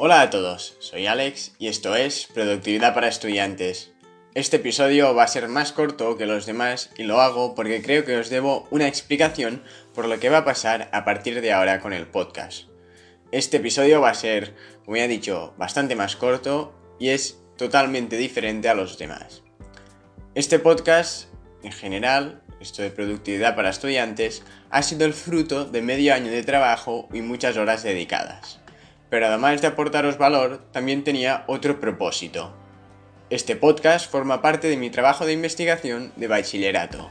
Hola a todos, soy Alex y esto es Productividad para Estudiantes. Este episodio va a ser más corto que los demás y lo hago porque creo que os debo una explicación por lo que va a pasar a partir de ahora con el podcast. Este episodio va a ser, como ya he dicho, bastante más corto y es totalmente diferente a los demás. Este podcast, en general, esto de productividad para estudiantes, ha sido el fruto de medio año de trabajo y muchas horas dedicadas. Pero además de aportaros valor, también tenía otro propósito. Este podcast forma parte de mi trabajo de investigación de bachillerato.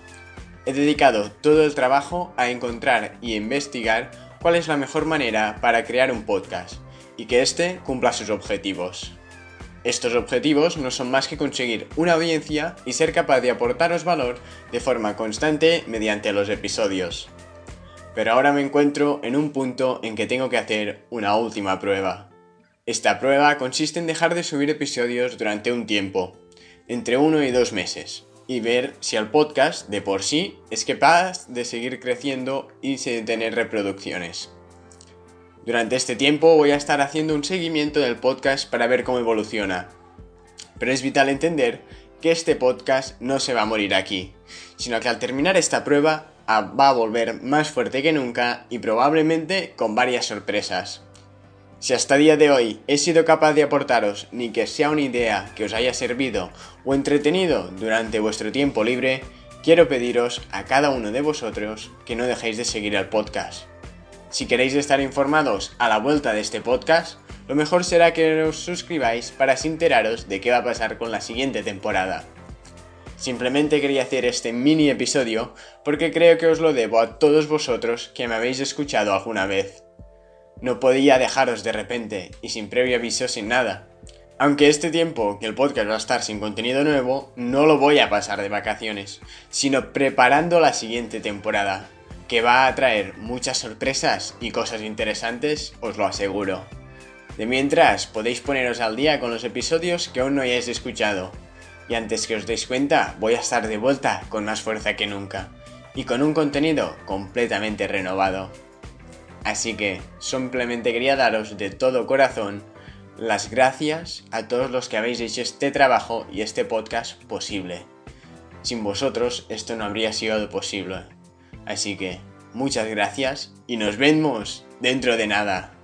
He dedicado todo el trabajo a encontrar y investigar cuál es la mejor manera para crear un podcast y que éste cumpla sus objetivos. Estos objetivos no son más que conseguir una audiencia y ser capaz de aportaros valor de forma constante mediante los episodios. Pero ahora me encuentro en un punto en que tengo que hacer una última prueba. Esta prueba consiste en dejar de subir episodios durante un tiempo, entre uno y dos meses, y ver si el podcast de por sí es capaz de seguir creciendo y de tener reproducciones. Durante este tiempo voy a estar haciendo un seguimiento del podcast para ver cómo evoluciona. Pero es vital entender que este podcast no se va a morir aquí, sino que al terminar esta prueba va a volver más fuerte que nunca y probablemente con varias sorpresas. Si hasta el día de hoy he sido capaz de aportaros ni que sea una idea que os haya servido o entretenido durante vuestro tiempo libre, quiero pediros a cada uno de vosotros que no dejéis de seguir el podcast. Si queréis estar informados a la vuelta de este podcast, lo mejor será que os suscribáis para así enteraros de qué va a pasar con la siguiente temporada. Simplemente quería hacer este mini episodio porque creo que os lo debo a todos vosotros que me habéis escuchado alguna vez. No podía dejaros de repente y sin previo aviso sin nada. Aunque este tiempo que el podcast va a estar sin contenido nuevo, no lo voy a pasar de vacaciones, sino preparando la siguiente temporada, que va a traer muchas sorpresas y cosas interesantes, os lo aseguro. De mientras, podéis poneros al día con los episodios que aún no hayáis escuchado. Y antes que os deis cuenta, voy a estar de vuelta con más fuerza que nunca. Y con un contenido completamente renovado. Así que simplemente quería daros de todo corazón las gracias a todos los que habéis hecho este trabajo y este podcast posible. Sin vosotros esto no habría sido posible. Así que muchas gracias y nos vemos dentro de nada.